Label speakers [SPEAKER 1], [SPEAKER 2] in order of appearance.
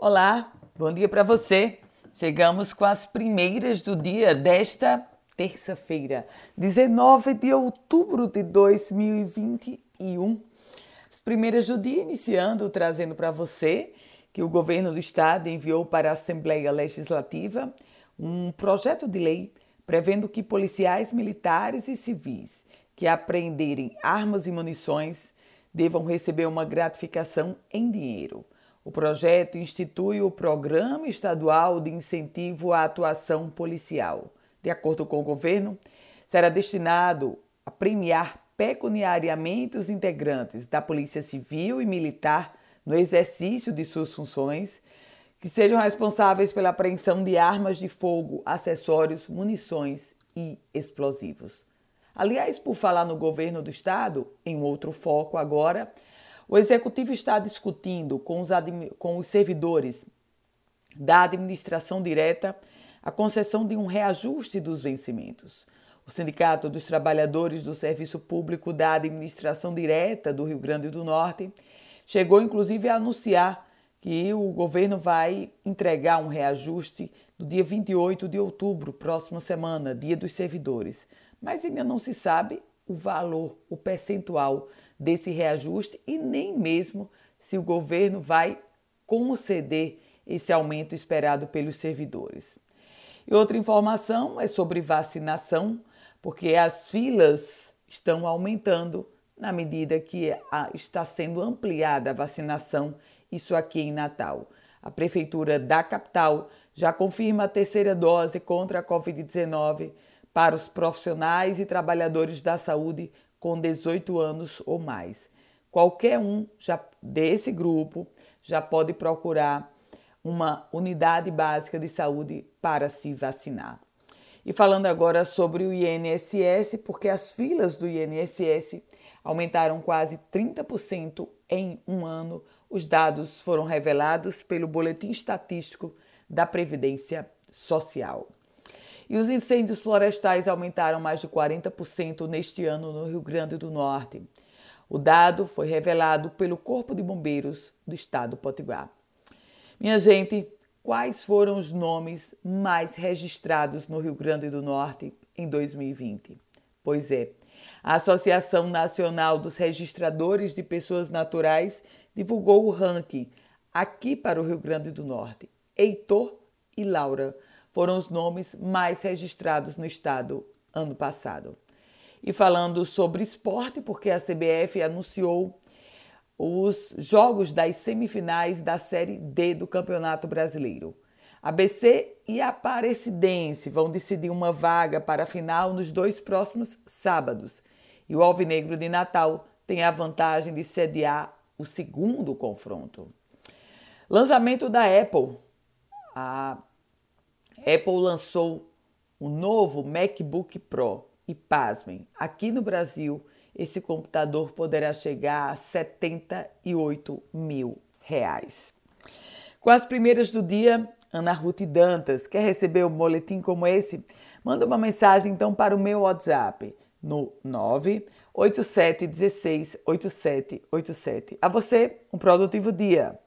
[SPEAKER 1] Olá, bom dia para você. Chegamos com as primeiras do dia desta terça-feira, 19 de outubro de 2021. As primeiras do dia iniciando trazendo para você que o governo do estado enviou para a Assembleia Legislativa um projeto de lei prevendo que policiais militares e civis que apreenderem armas e munições devam receber uma gratificação em dinheiro. O projeto institui o Programa Estadual de Incentivo à Atuação Policial. De acordo com o governo, será destinado a premiar pecuniariamente os integrantes da Polícia Civil e Militar no exercício de suas funções, que sejam responsáveis pela apreensão de armas de fogo, acessórios, munições e explosivos. Aliás, por falar no governo do estado, em outro foco agora, o executivo está discutindo com os, com os servidores da administração direta a concessão de um reajuste dos vencimentos. O Sindicato dos Trabalhadores do Serviço Público da Administração Direta do Rio Grande do Norte chegou inclusive a anunciar que o governo vai entregar um reajuste no dia 28 de outubro, próxima semana, Dia dos Servidores. Mas ainda não se sabe o valor, o percentual desse reajuste e nem mesmo se o governo vai conceder esse aumento esperado pelos servidores. E outra informação é sobre vacinação, porque as filas estão aumentando na medida que está sendo ampliada a vacinação, isso aqui em Natal. A Prefeitura da capital já confirma a terceira dose contra a Covid-19 para os profissionais e trabalhadores da saúde com 18 anos ou mais. Qualquer um já desse grupo já pode procurar uma unidade básica de saúde para se vacinar. E falando agora sobre o INSS, porque as filas do INSS aumentaram quase 30% em um ano. Os dados foram revelados pelo Boletim Estatístico da Previdência Social. E os incêndios florestais aumentaram mais de 40% neste ano no Rio Grande do Norte. O dado foi revelado pelo Corpo de Bombeiros do Estado do Potiguar. Minha gente, quais foram os nomes mais registrados no Rio Grande do Norte em 2020? Pois é, a Associação Nacional dos Registradores de Pessoas Naturais divulgou o ranking aqui para o Rio Grande do Norte. Heitor e Laura foram os nomes mais registrados no estado ano passado. E falando sobre esporte, porque a CBF anunciou os jogos das semifinais da Série D do Campeonato Brasileiro. ABC e Aparecidense vão decidir uma vaga para a final nos dois próximos sábados. E o Alvinegro de Natal tem a vantagem de sediar o segundo confronto. Lançamento da Apple. A Apple lançou o novo MacBook Pro e pasmem, aqui no Brasil esse computador poderá chegar a 78 mil reais. Com as primeiras do dia, Ana Ruth Dantas, quer receber um boletim como esse? Manda uma mensagem então para o meu WhatsApp no 987168787. A você, um produtivo dia!